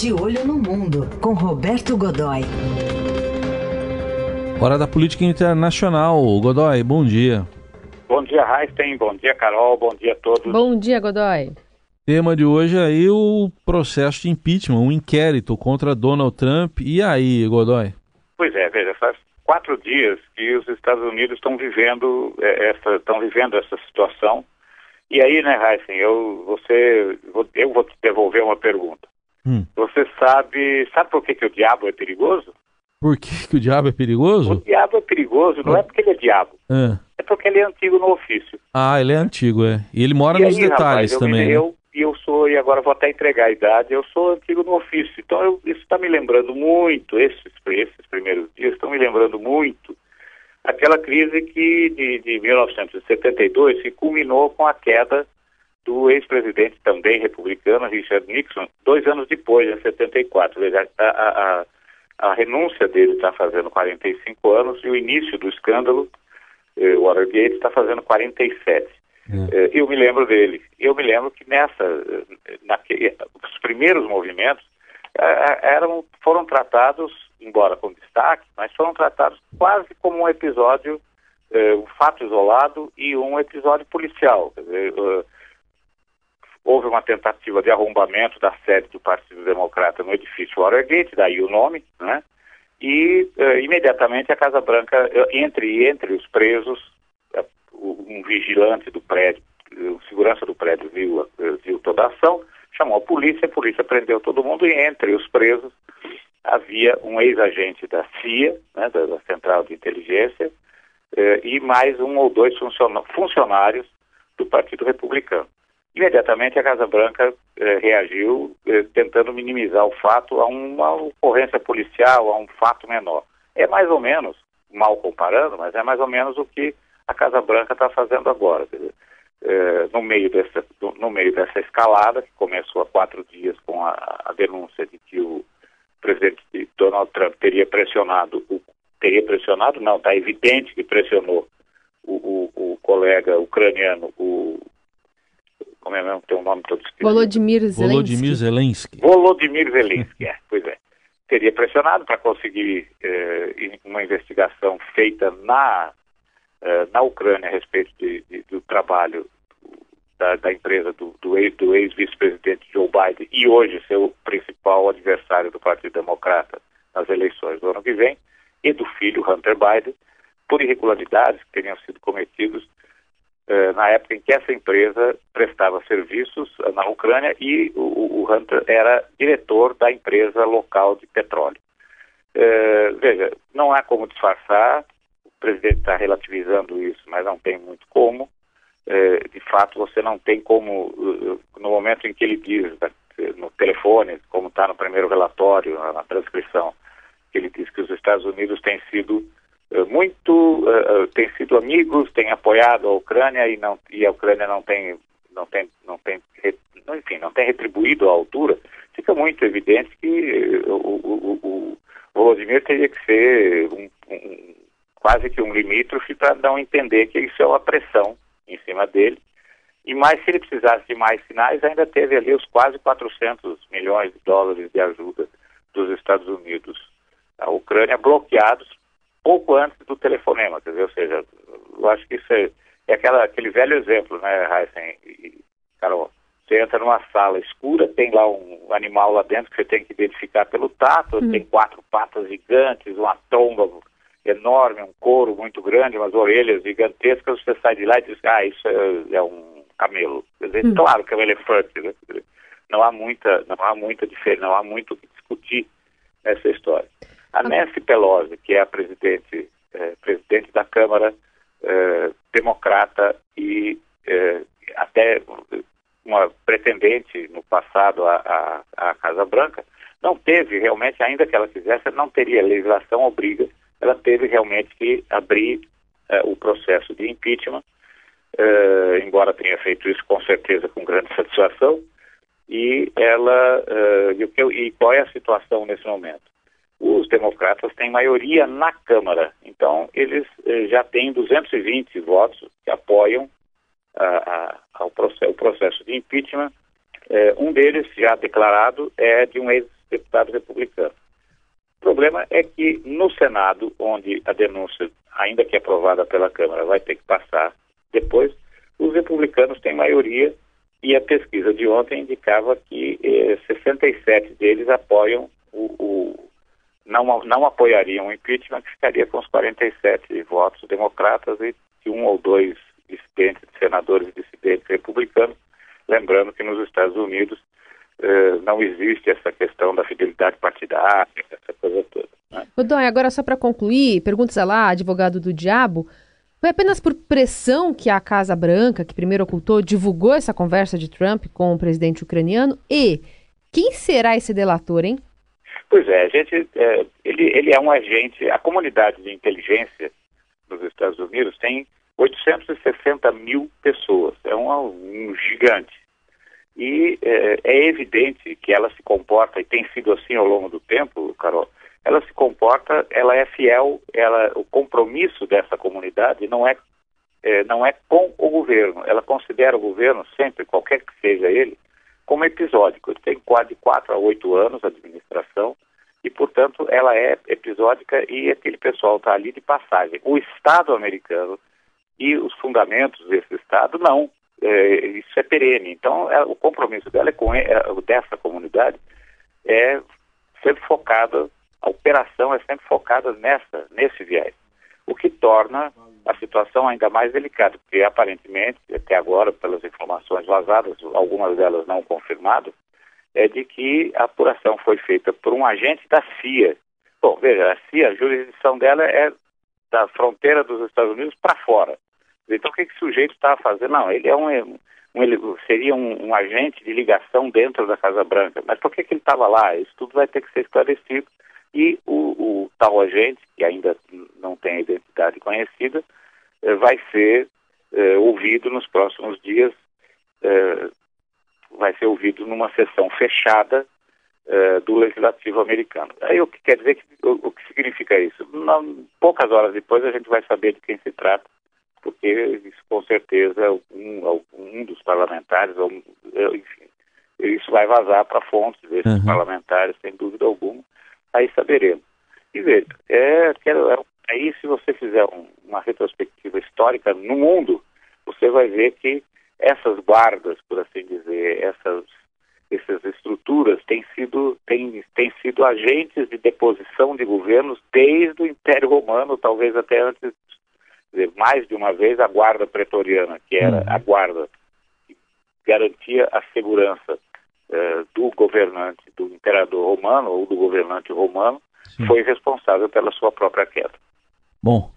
De Olho no Mundo, com Roberto Godoy. Hora da política internacional. Godoy, bom dia. Bom dia, Raíssen. Bom dia, Carol. Bom dia a todos. Bom dia, Godoy. Tema de hoje é aí o processo de impeachment, um inquérito contra Donald Trump. E aí, Godoy? Pois é, veja, faz quatro dias que os Estados Unidos estão vivendo é, essa, estão vivendo essa situação. E aí, né, Heisen, eu, você, eu vou te devolver uma pergunta. Hum. Você sabe, sabe por que, que o diabo é perigoso? Por que, que o diabo é perigoso? O diabo é perigoso, não é porque ele é diabo. É, é porque ele é antigo no ofício. Ah, ele é antigo, é. E ele mora e nos aí, detalhes rapaz, também. Eu, né? eu, eu sou, e agora vou até entregar a idade, eu sou antigo no ofício. Então eu, isso está me lembrando muito, esses, esses primeiros dias estão me lembrando muito aquela crise que de, de 1972 se culminou com a queda do ex-presidente também republicano, Richard Nixon, dois anos depois, em 74. Veja, a, a, a renúncia dele está fazendo 45 anos e o início do escândalo, eh, Watergate, está fazendo 47. É. Eh, eu me lembro dele. Eu me lembro que nessa, eh, naque, os primeiros movimentos eh, eram, foram tratados, embora com destaque, mas foram tratados quase como um episódio, um fato isolado e um episódio policial. Quer dizer, houve uma tentativa de arrombamento da sede do Partido Democrata no edifício Watergate, daí o nome, né? E uh, imediatamente a Casa Branca, eh, entre, entre os presos, uh, um vigilante do prédio, uh, segurança do prédio viu, viu toda a ação, chamou a polícia, a polícia prendeu todo mundo e entre os presos havia um ex-agente da CIA, né, da, da, Central de Inteligência, e mais um ou dois funcionários do Partido Republicano. Imediatamente a Casa Branca eh, reagiu eh, tentando minimizar o fato a uma ocorrência policial, a um fato menor. É mais ou menos, mal comparando, mas é mais ou menos o que a Casa Branca está fazendo agora. Dizer, eh, no, meio dessa, no, meio dessa escalada, que começou há quatro dias com a, a denúncia de que o presidente Donald Trump teria pressionado, o, teria pressionado, não, está evidente que pressionou o, o, o colega ucraniano, o como é mesmo, tem um nome todo escrito. Volodymyr Zelensky. Volodymyr Zelensky. Volodymyr Zelensky, é, pois é. Teria pressionado para conseguir eh, uma investigação feita na, eh, na Ucrânia a respeito de, de, do trabalho da, da empresa do, do ex-vice-presidente ex Joe Biden e hoje seu principal adversário do Partido Democrata nas eleições do ano que vem, e do filho Hunter Biden, por irregularidades que teriam sido cometidos eh, na época em que essa empresa prestava serviços eh, na Ucrânia e o, o Hunter era diretor da empresa local de petróleo. Eh, veja, não há como disfarçar, o presidente está relativizando isso, mas não tem muito como. de fato, você não tem como, no momento em que ele diz no telefone, como está no primeiro relatório, na transcrição, que ele diz que os Estados Unidos têm sido eh, muito uh, sido amigos, tem apoiado a Ucrânia e não e a Ucrânia não tem não tem não tem enfim não tem retribuído à altura. Fica muito evidente que o, o, o, o Vladimir teria que ser um, um, quase que um limítrofe para não entender que isso é uma pressão em cima dele. E mais, se ele precisasse de mais sinais, ainda teve ali os quase 400 milhões de dólares de ajuda dos Estados Unidos à Ucrânia bloqueados pouco antes do telefonema, quer dizer, ou seja, eu acho que isso é, é aquela, aquele velho exemplo, né, Heisen e Carol? Você entra numa sala escura, tem lá um animal lá dentro que você tem que identificar pelo tato, hum. tem quatro patas gigantes, uma tromba enorme, um couro muito grande, umas orelhas gigantescas, você sai de lá e diz, ah, isso é, é um camelo. Quer dizer, hum. claro que é um elefante, né? Não há muita, não há muita diferença, não há muito o que discutir nessa história. A Nancy Pelosi, que é a presidente, é, presidente da Câmara é, democrata e é, até uma pretendente no passado à, à, à, Casa Branca, não teve realmente, ainda que ela quisesse, não teria legislação obriga, ela teve realmente que abrir o processo de impeachment, embora tenha feito isso com certeza com grande satisfação, e ela e, e qual é a situação nesse momento? Os democratas têm maioria na Câmara. Então, eles eh, já têm 220 votos que apoiam a, a, o processo de impeachment. Eh, um deles, já declarado, é de um deputados republicanos. O problema é que no Senado, onde a denúncia, ainda que aprovada pela Câmara, vai ter que passar depois, os republicanos têm maioria e a pesquisa de ontem indicava que eh, 67 deles apoiam o, o, não, não apoiariam o impeachment, que ficaria com os 47 votos democratas e um ou dois dissidentes, senadores dissidentes republicanos. Lembrando que nos Estados Unidos eh, não existe essa questão da fidelidade partidária, essa coisa toda. Né? Dói, agora só para concluir, pergunta lá, advogado do diabo, foi apenas por pressão que a Casa Branca, que primeiro ocultou, divulgou essa conversa de Trump com o presidente ucraniano? E quem será esse delator, hein? Pois é, a gente, é, ele, ele é um agente, a comunidade de inteligência nos Estados Unidos tem 860 mil pessoas, é um, um gigante. E é, é, evidente que ela se comporta, e tem sido assim ao longo do tempo, Carol, ela se comporta, ela é fiel, ela, o compromisso dessa comunidade não é, é, não é com o governo, ela considera o governo sempre, qualquer que seja ele, como episódico. Ele tem quase quatro a oito anos a administração e, portanto, ela é episódica e aquele pessoal está ali de passagem. O Estado americano e os fundamentos desse Estado, não. É, isso é perene. Então, é, o compromisso dela é com é, dessa comunidade é sempre focada, a operação é sempre focada nessa, nesse viés. O que torna a situação ainda mais delicada, porque aparentemente, até agora, pelas informações vazadas, algumas delas não confirmadas, é de que a apuração foi feita por um agente da CIA. Bom, veja, a CIA, a jurisdição dela é da fronteira dos Estados Unidos para fora. Então, o que, que o sujeito está fazendo? Não, ele é um, um seria um, um, agente de ligação dentro da Casa Branca. Mas por que, que ele estava lá? Isso tudo vai ter que ser esclarecido. E o, o tal agente, que ainda não tem identidade conhecida, eh, vai ser eh, ouvido nos próximos dias, eh, vai ser ouvido numa sessão fechada do Legislativo americano. Aí o que quer dizer, que, o, o que significa isso? Não, poucas horas depois a gente vai saber de quem se trata porque isso com certeza é um, um dos parlamentares, enfim, isso vai vazar para fontes desses uhum. parlamentares, sem dúvida alguma, aí saberemos. E veja, é, quero, é, aí se você fizer um, uma retrospectiva histórica no mundo, você vai ver que essas guardas, por assim dizer, essas, essas estruturas têm sido, têm, têm sido agentes de deposição de governos desde o Império Romano, talvez até antes dizer, mais de uma vez a guarda pretoriana, que era uhum. a guarda que garantia a segurança eh, do governante, do imperador romano ou do governante romano, Sim. foi responsável pela sua própria queda. Bom,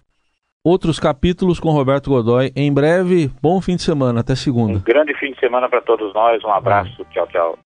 outros capítulos com Roberto Godoy. Em breve, bom fim de semana, até segunda. Um grande fim de semana para todos nós, um abraço, tchau, tchau.